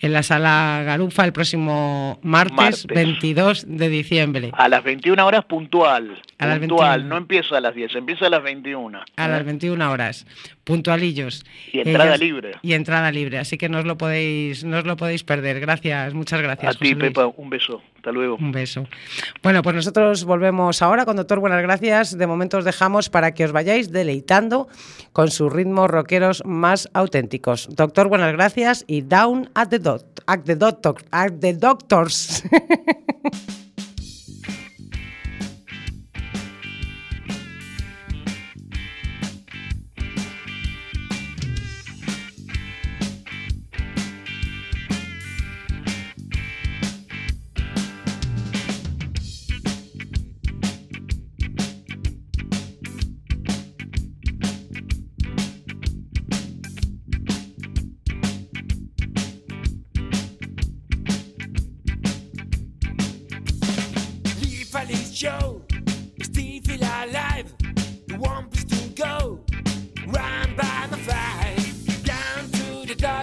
en la sala Garufa el próximo martes, Martes. 22 de diciembre. A las 21 horas puntual. A las puntual, 21. no empieza a las 10, empieza a las 21. A las 21 horas, puntualillos. Y entrada libre. Y entrada libre, así que no os lo podéis, no os lo podéis perder. Gracias, muchas gracias. A ti. Pepa, un beso. Hasta luego. Un beso. Bueno, pues nosotros volvemos ahora con Doctor Buenas Gracias. De momento os dejamos para que os vayáis deleitando con sus ritmos rockeros más auténticos. Doctor Buenas Gracias y Down at the, dot, at the, doctor, at the Doctors. [LAUGHS]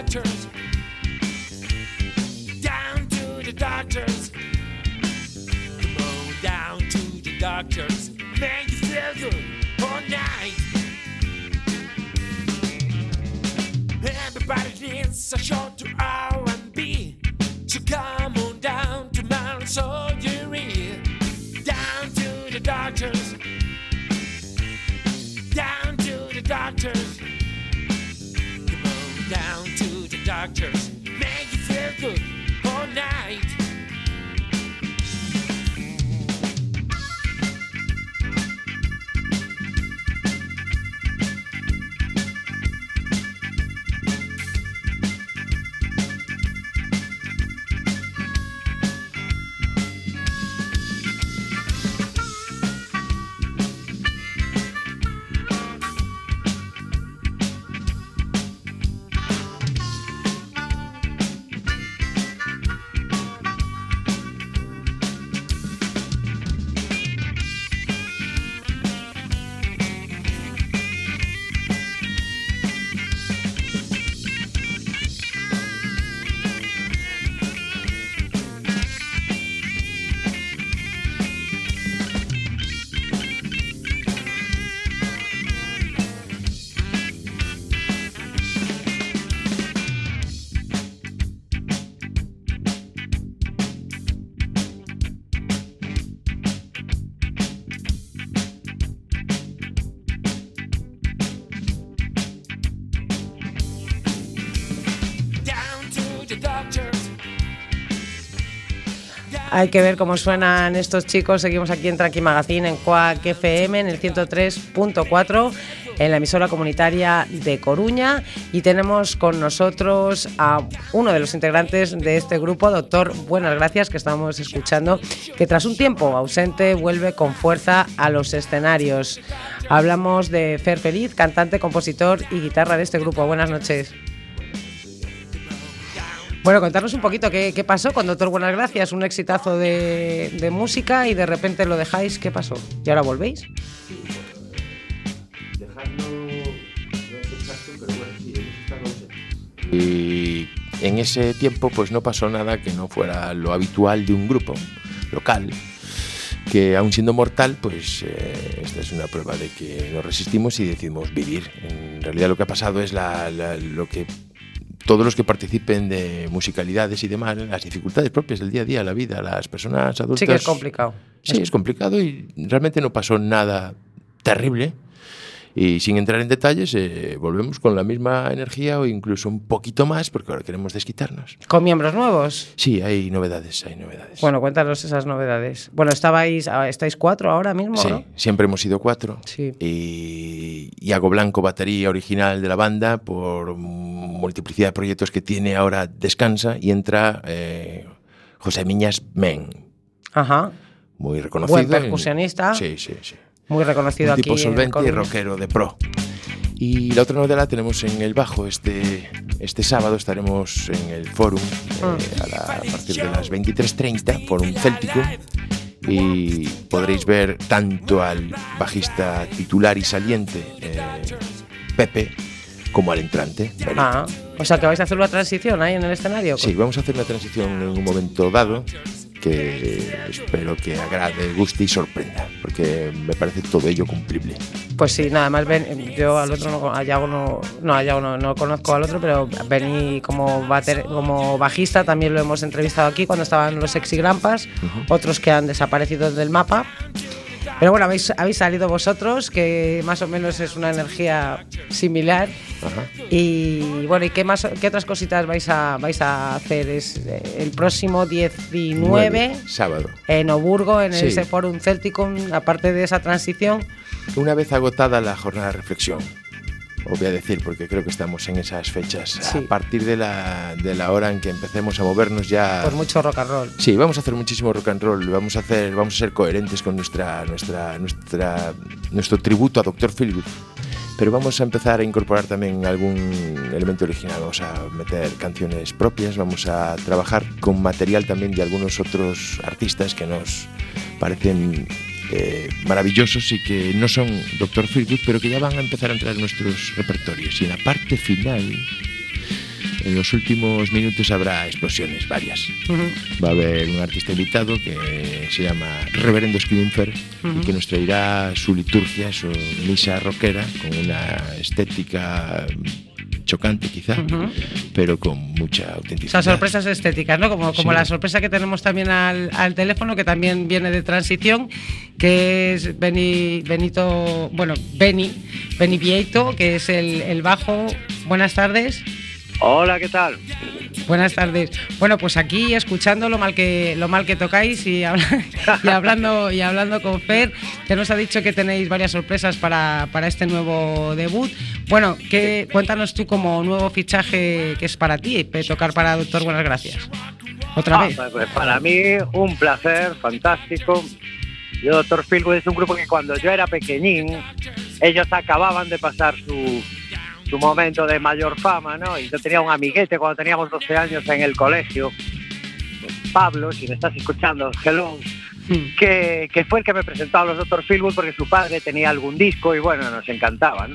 doctors, down to the doctors. Come on down to the doctors, make you feel good all night. Everybody needs a shot to R&B, Hay que ver cómo suenan estos chicos. Seguimos aquí en Tranqui Magazine, en Quack FM, en el 103.4, en la emisora comunitaria de Coruña. Y tenemos con nosotros a uno de los integrantes de este grupo, doctor Buenas Gracias, que estamos escuchando, que tras un tiempo ausente vuelve con fuerza a los escenarios. Hablamos de Fer Feliz, cantante, compositor y guitarra de este grupo. Buenas noches. Bueno, contarnos un poquito qué, qué pasó con Doctor Buenas Gracias, un exitazo de, de música y de repente lo dejáis, ¿qué pasó? ¿Y ahora volvéis? Y en ese tiempo pues no pasó nada que no fuera lo habitual de un grupo local que aún siendo mortal pues eh, esta es una prueba de que nos resistimos y decidimos vivir. En realidad lo que ha pasado es la- la- lo que todos los que participen de musicalidades y demás, las dificultades propias del día a día, la vida, las personas adultas. Sí que es complicado. Sí, es complicado y realmente no pasó nada terrible. Y sin entrar en detalles, eh, volvemos con la misma energía o incluso un poquito más, porque ahora queremos desquitarnos. ¿Con miembros nuevos? Sí, hay novedades, hay novedades. Bueno, cuéntanos esas novedades. Bueno, estabais, ah, estáis cuatro ahora mismo, Sí, ¿no? siempre hemos sido cuatro. Sí. Y Iago Blanco, batería original de la banda, por multiplicidad de proyectos que tiene, ahora descansa y entra eh, José Miñas Men, Ajá. muy reconocido. Buen en- percusionista. Sí, sí, sí. Muy reconocido un tipo aquí. en solvente y rockero de pro. Y la otra novedad la tenemos en el bajo. Este, este sábado estaremos en el Forum Ah. eh, a, la- a partir de las 23.30, Forum Céltico. Y podréis ver tanto al bajista titular y saliente, eh, Pepe, como al entrante. Benito. Ah, o sea que vais a hacer una transición ahí en el escenario. Sí, vamos a hacer una transición en un momento dado que espero que agrade, guste y sorprenda, porque me parece todo ello cumplible. Pues sí, nada más ven, yo al otro no, a Yago no, no, a Yago no, no conozco al otro, pero Benny como, bater- como bajista también lo hemos entrevistado aquí cuando estaban los Sexy Grampas, otros que han desaparecido del mapa. Pero bueno, habéis, habéis salido vosotros, que más o menos es una energía similar. Y bueno, ¿y qué, más, qué otras cositas vais a, vais a hacer? Es eh, el próximo 19 Nueve, sábado. en Oburgo, en Sí. ese Forum Celticum, aparte de esa transición. Una vez agotada la jornada de reflexión, os voy a decir, porque creo que estamos en esas fechas, Sí. a partir de la, de la hora en que empecemos a movernos ya... Pues mucho rock and roll. Sí, vamos a hacer muchísimo rock and roll, vamos a hacer, vamos a ser coherentes con nuestra, nuestra, nuestra, nuestro tributo a Dr. Philgood. Pero vamos a empezar a incorporar también algún elemento original. Vamos a meter canciones propias, vamos a trabajar con material también de algunos otros artistas que nos parecen eh, maravillosos y que no son Dr. Feelgood, pero que ya van a empezar a entrar en nuestros repertorios. Y en la parte final, en los últimos minutos habrá explosiones, varias. Va a haber un artista invitado que se llama Reverendo Skimfer Ujú. y que nos traerá su liturgia, su misa rockera, con una estética chocante quizá, pero con mucha O sea, autenticidad. sorpresas estéticas, ¿no? Como, como Sí. la sorpresa que tenemos también al, al teléfono, que también viene de transición, que es Beni, Benito, bueno, Beni, Beni Vieito, que es el, el bajo. Buenas tardes. Hola, ¿qué tal? Buenas tardes. Bueno, pues aquí escuchando lo mal que lo mal que tocáis y, habla- [LAUGHS] y hablando y hablando con Fer, que nos ha dicho que tenéis varias sorpresas para, para este nuevo debut. Bueno, que cuéntanos tú como nuevo fichaje que es para ti, pe- tocar para Doctor Buenas Gracias. Otra Ah, vez. pues, para mí, un placer, fantástico. Yo, Doctor Philwood es un grupo que cuando yo era pequeñín, ellos acababan de pasar su, su momento de mayor fama, ¿no? Y yo tenía un amiguete cuando teníamos 12 años en el colegio, Pablo, si me estás escuchando, hello, que, que fue el que me presentó a los Doctor Philwood porque su padre tenía algún disco y bueno, nos encantaba, ¿no?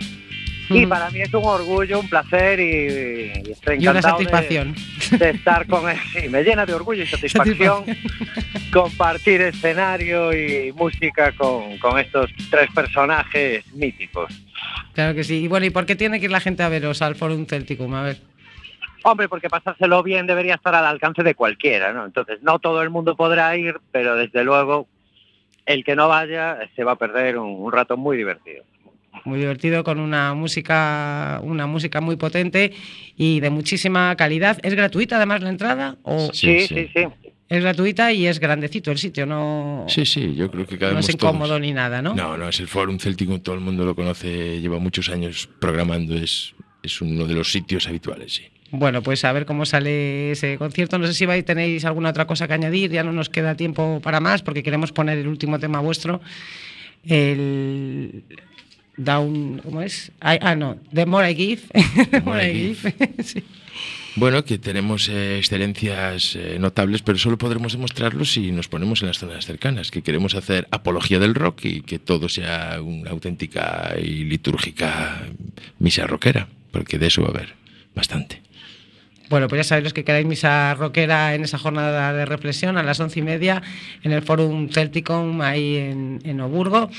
Y para mí es un orgullo, un placer y, y estoy Y una encantado de- satisfacción. de estar con él. Sí, me llena de orgullo y satisfacción compartir escenario y música con, con estos tres personajes míticos. Claro que sí. Y bueno, ¿y por qué tiene que ir la gente a veros al Forum Celticum? A ver. Hombre, porque pasárselo bien debería estar al alcance de cualquiera, ¿no? Entonces, no todo el mundo podrá ir, pero desde luego el que no vaya se va a perder un, un rato muy divertido. Muy divertido, con una música, una música muy potente y de muchísima calidad. ¿Es gratuita además la entrada? ¿O Sí, sí, sí. Es gratuita y es grandecito el sitio, no, Sí, sí, yo creo que no cabemos es todos. incómodo ni nada, ¿no? No, no, es el Forum Celtico, todo el mundo lo conoce, lleva muchos años programando, es, es uno de los sitios habituales, sí. Bueno, pues a ver cómo sale ese concierto. No sé si vais, tenéis alguna otra cosa que añadir, ya no nos queda tiempo para más porque queremos poner el último tema vuestro. El Down, ¿cómo es? I- ah, no, The More I Give. [LAUGHS] The More I Give. [LAUGHS] Sí. Bueno, que tenemos eh, excelencias eh, notables, pero solo podremos demostrarlo si nos ponemos en las zonas cercanas, que queremos hacer apología del rock y que todo sea una auténtica y litúrgica misa rockera, porque de eso va a haber bastante. Bueno, pues ya sabéis los que queráis misa rockera en esa jornada de reflexión a las once y media en el Forum Celticum ahí en, en Oburgo.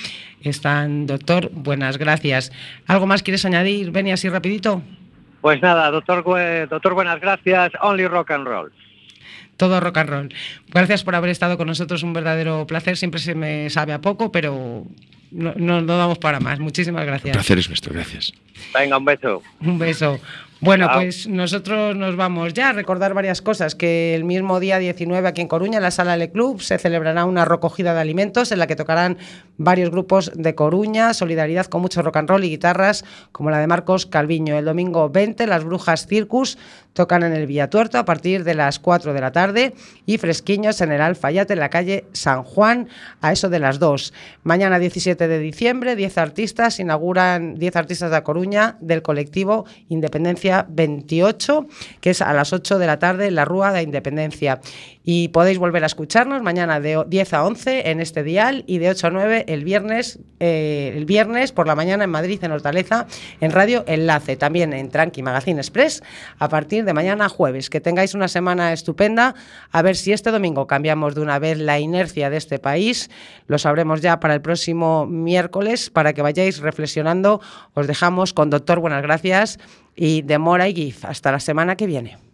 Están, doctor, buenas gracias. ¿Algo más quieres añadir? Ven así rapidito. Pues nada, doctor, doctor buenas gracias, only rock and roll. Todo rock and roll. Gracias por haber estado con nosotros, un verdadero placer. Siempre se me sabe a poco, pero no, no, no damos para más. Muchísimas El gracias. placer es nuestro, gracias. Venga, un beso. Un beso. Bueno, pues nosotros nos vamos ya a recordar varias cosas. Que el mismo día 19 aquí en Coruña, en la sala Le Club, se celebrará una recogida de alimentos en la que tocarán varios grupos de Coruña, solidaridad con mucho rock and roll y guitarras, como la de Marcos Calviño. El domingo 20, las Brujas Circus tocan en el Villatuerto a partir de las 4 de la tarde y Fresquiños en el Alfayate, en la calle San Juan, a eso de las 2. Mañana 17 de diciembre, 10 artistas inauguran 10 artistas de Coruña del colectivo Independencia día 28, que es a las 8 de la tarde en la Rúa de Independencia. Y podéis volver a escucharnos mañana de 10 a 11 en este dial y de 8 a 9 el viernes, eh, el viernes por la mañana en Madrid, en Hortaleza, en Radio Enlace, también en Tranqui Magazine Express, a partir de mañana jueves. Que tengáis una semana estupenda. A ver si este domingo cambiamos de una vez la inercia de este país. Lo sabremos ya para el próximo miércoles, para que vayáis reflexionando. Os dejamos con Doctor Buenas Gracias y de Mora y Gif. Hasta la semana que viene.